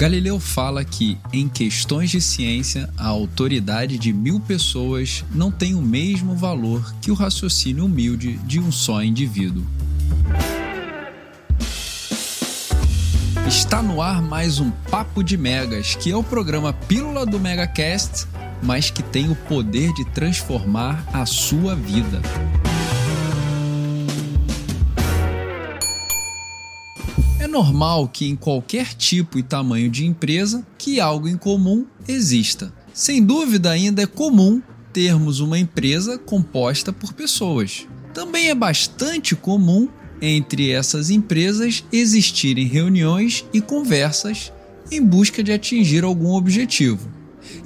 Galileu fala que, em questões de ciência, a autoridade de mil pessoas não tem o mesmo valor que o raciocínio humilde de um só indivíduo. Está no ar mais um Papo de Megas, que é o programa Pílula do Megacast, mas que tem o poder de transformar a sua vida. Normal que em qualquer tipo e tamanho de empresa que algo em comum exista. Sem dúvida, ainda é comum termos uma empresa composta por pessoas. Também é bastante comum entre essas empresas existirem reuniões e conversas em busca de atingir algum objetivo.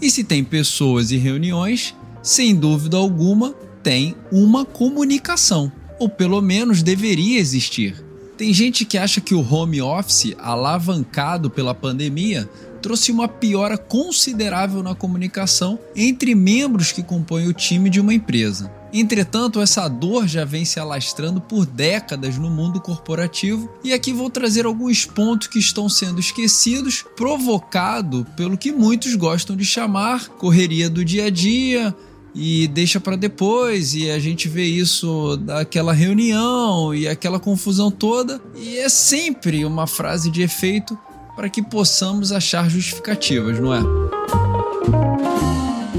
E se tem pessoas e reuniões, sem dúvida alguma, tem uma comunicação, ou pelo menos deveria existir. Tem gente que acha que o home office, alavancado pela pandemia, trouxe uma piora considerável na comunicação entre membros que compõem o time de uma empresa. Entretanto, essa dor já vem se alastrando por décadas no mundo corporativo, e aqui vou trazer alguns pontos que estão sendo esquecidos, provocado pelo que muitos gostam de chamar correria do dia a dia, e deixa para depois e a gente vê isso daquela reunião e aquela confusão toda e é sempre uma frase de efeito para que possamos achar justificativas, não é?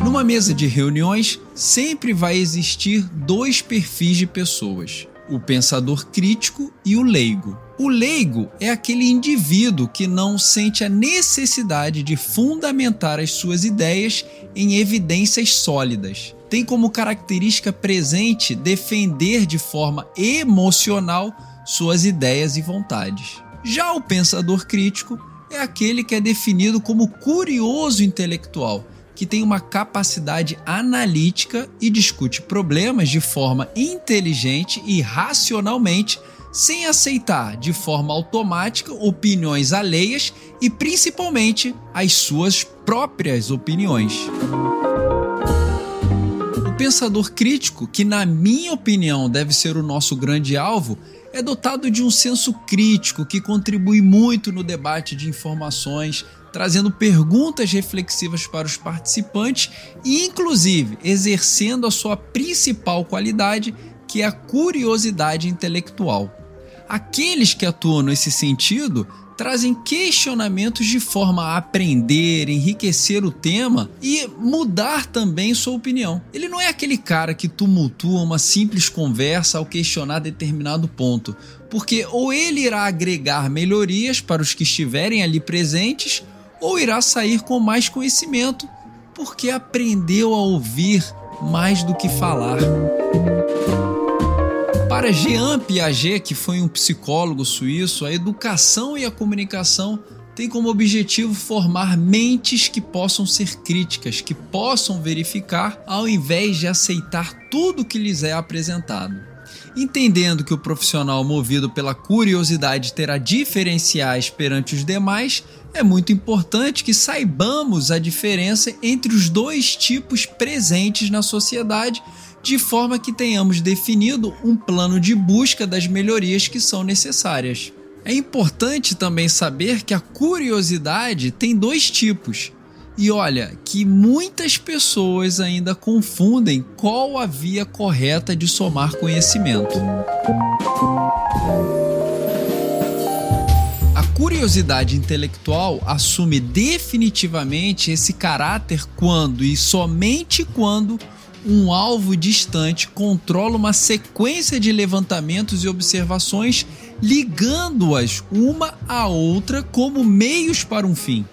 Numa mesa de reuniões sempre vai existir dois perfis de pessoas: o pensador crítico e o leigo. O leigo é aquele indivíduo que não sente a necessidade de fundamentar as suas ideias em evidências sólidas. Tem como característica presente defender de forma emocional suas ideias e vontades. Já o pensador crítico é aquele que é definido como curioso intelectual, que tem uma capacidade analítica e discute problemas de forma inteligente e racionalmente sem aceitar de forma automática opiniões alheias e principalmente as suas próprias opiniões. O pensador crítico, que na minha opinião deve ser o nosso grande alvo, é dotado de um senso crítico que contribui muito no debate de informações, trazendo perguntas reflexivas para os participantes e, inclusive, exercendo a sua principal qualidade, que é a curiosidade intelectual. Aqueles que atuam nesse sentido trazem questionamentos de forma a aprender, enriquecer o tema e mudar também sua opinião. Ele não é aquele cara que tumultua uma simples conversa ao questionar determinado ponto, porque ou ele irá agregar melhorias para os que estiverem ali presentes, ou irá sair com mais conhecimento, porque aprendeu a ouvir mais do que falar. Para Jean Piaget, que foi um psicólogo suíço, a educação e a comunicação têm como objetivo formar mentes que possam ser críticas, que possam verificar ao invés de aceitar tudo que lhes é apresentado. Entendendo que o profissional movido pela curiosidade terá diferenciais perante os demais, é muito importante que saibamos a diferença entre os dois tipos presentes na sociedade de forma que tenhamos definido um plano de busca das melhorias que são necessárias. É importante também saber que a curiosidade tem dois tipos. E olha que muitas pessoas ainda confundem qual a via correta de somar conhecimento. A curiosidade intelectual assume definitivamente esse caráter quando e somente quando um alvo distante controla uma sequência de levantamentos e observações, ligando-as uma à outra como meios para um fim.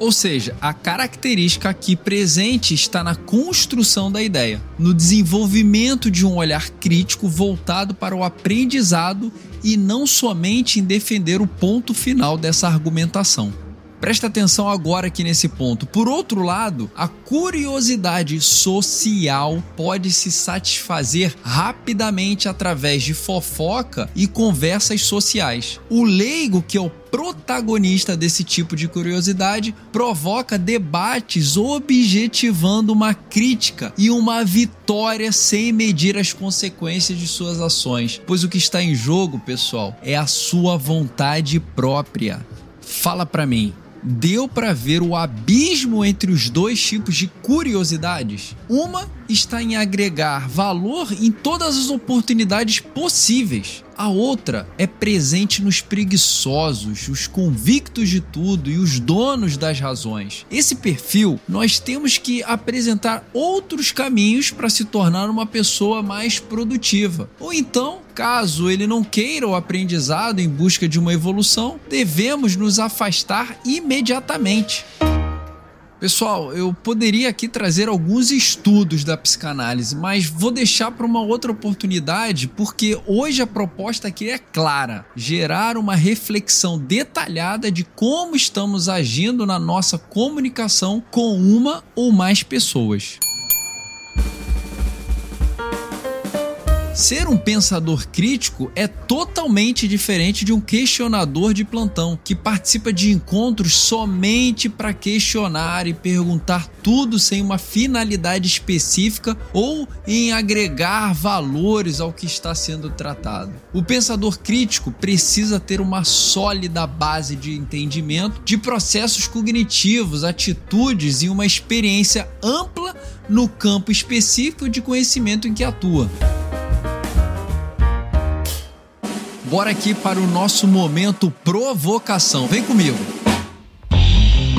Ou seja, a característica aqui presente está na construção da ideia, no desenvolvimento de um olhar crítico voltado para o aprendizado e não somente em defender o ponto final dessa argumentação. Presta atenção agora aqui nesse ponto. Por outro lado, a curiosidade social pode se satisfazer rapidamente através de fofoca e conversas sociais. O leigo, que é o protagonista desse tipo de curiosidade, provoca debates objetivando uma crítica e uma vitória sem medir as consequências de suas ações. Pois o que está em jogo, pessoal, é a sua vontade própria. Fala para mim deu para ver o abismo entre os dois tipos de curiosidades? Uma está em agregar valor em todas as oportunidades possíveis. A outra é presente nos preguiçosos, os convictos de tudo e os donos das razões. Esse perfil, nós temos que apresentar outros caminhos para se tornar uma pessoa mais produtiva. Ou então, caso ele não queira o aprendizado em busca de uma evolução, devemos nos afastar imediatamente. Pessoal, eu poderia aqui trazer alguns estudos da psicanálise, mas vou deixar para uma outra oportunidade, porque hoje a proposta aqui é clara: gerar uma reflexão detalhada de como estamos agindo na nossa comunicação com uma ou mais pessoas. Ser um pensador crítico é totalmente diferente de um questionador de plantão que participa de encontros somente para questionar e perguntar tudo sem uma finalidade específica ou em agregar valores ao que está sendo tratado. O pensador crítico precisa ter uma sólida base de entendimento de processos cognitivos, atitudes e uma experiência ampla no campo específico de conhecimento em que atua. Bora aqui para o nosso momento provocação. Vem comigo.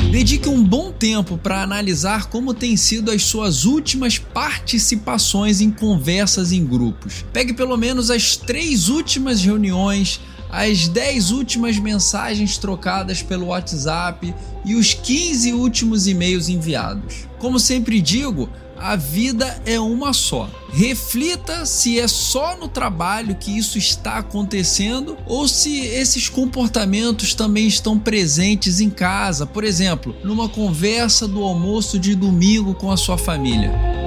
Dedique um bom tempo para analisar como têm sido as suas últimas participações em conversas em grupos. Pegue pelo menos as três últimas reuniões, as 10 últimas mensagens trocadas pelo WhatsApp e os 15 últimos e-mails enviados. Como sempre digo, a vida é uma só. Reflita se é só no trabalho que isso está acontecendo ou se esses comportamentos também estão presentes em casa, por exemplo, numa conversa do almoço de domingo com a sua família.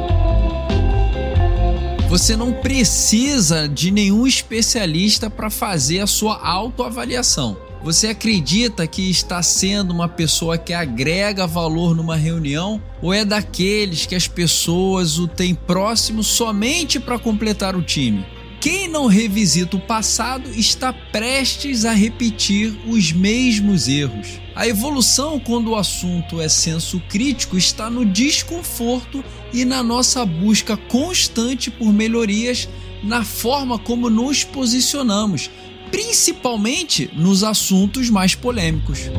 Você não precisa de nenhum especialista para fazer a sua autoavaliação. Você acredita que está sendo uma pessoa que agrega valor numa reunião ou é daqueles que as pessoas o têm próximo somente para completar o time? Quem não revisita o passado está prestes a repetir os mesmos erros. A evolução, quando o assunto é senso crítico, está no desconforto e na nossa busca constante por melhorias na forma como nos posicionamos, principalmente nos assuntos mais polêmicos.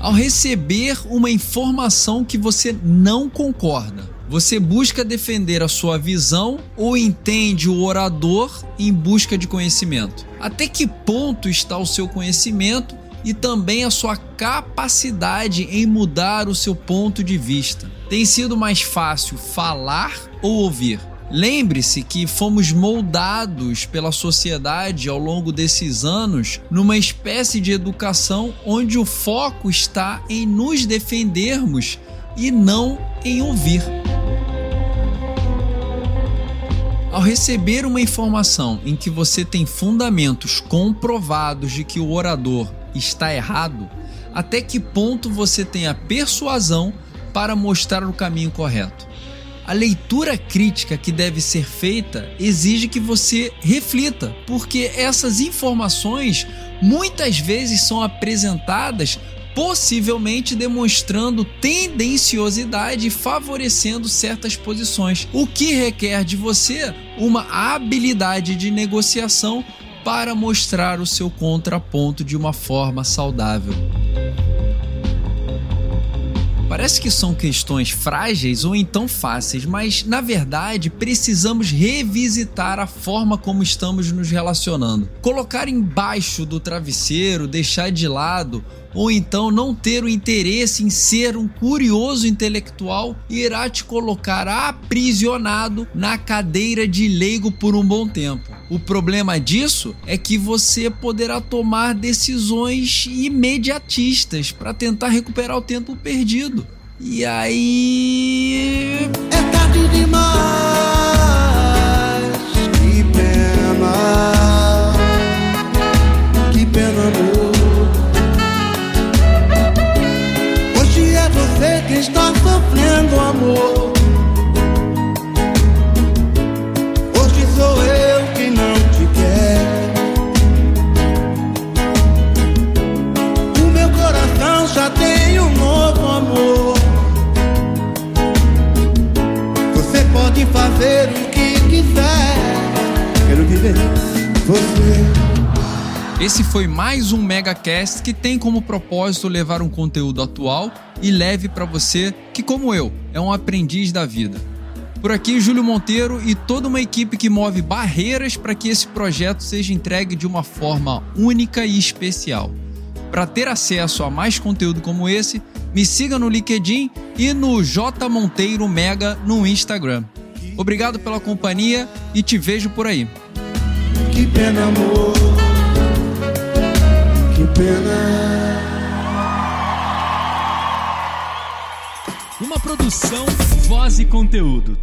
Ao receber uma informação que você não concorda, você busca defender a sua visão ou entende o orador em busca de conhecimento? Até que ponto está o seu conhecimento e também a sua capacidade em mudar o seu ponto de vista? Tem sido mais fácil falar ou ouvir? Lembre-se que fomos moldados pela sociedade ao longo desses anos numa espécie de educação onde o foco está em nos defendermos e não em ouvir. Ao receber uma informação em que você tem fundamentos comprovados de que o orador está errado, até que ponto você tem a persuasão para mostrar o caminho correto? A leitura crítica que deve ser feita exige que você reflita, porque essas informações muitas vezes são apresentadas possivelmente demonstrando tendenciosidade e favorecendo certas posições, o que requer de você uma habilidade de negociação para mostrar o seu contraponto de uma forma saudável. Parece que são questões frágeis ou então fáceis, mas na verdade precisamos revisitar a forma como estamos nos relacionando. Colocar embaixo do travesseiro, deixar de lado ou então não ter o interesse em ser um curioso intelectual irá te colocar aprisionado na cadeira de leigo por um bom tempo. O problema disso é que você poderá tomar decisões imediatistas para tentar recuperar o tempo perdido. E aí. É tarde demais. Esse foi mais um MegaCast que tem como propósito levar um conteúdo atual e leve para você que, como eu, é um aprendiz da vida. Por aqui, Júlio Monteiro e toda uma equipe que move barreiras para que esse projeto seja entregue de uma forma única e especial. Para ter acesso a mais conteúdo como esse, me siga no LinkedIn e no J Monteiro Mega no Instagram. Obrigado pela companhia e te vejo por aí. Que pena, amor. Que pena. Uma produção, voz e conteúdo.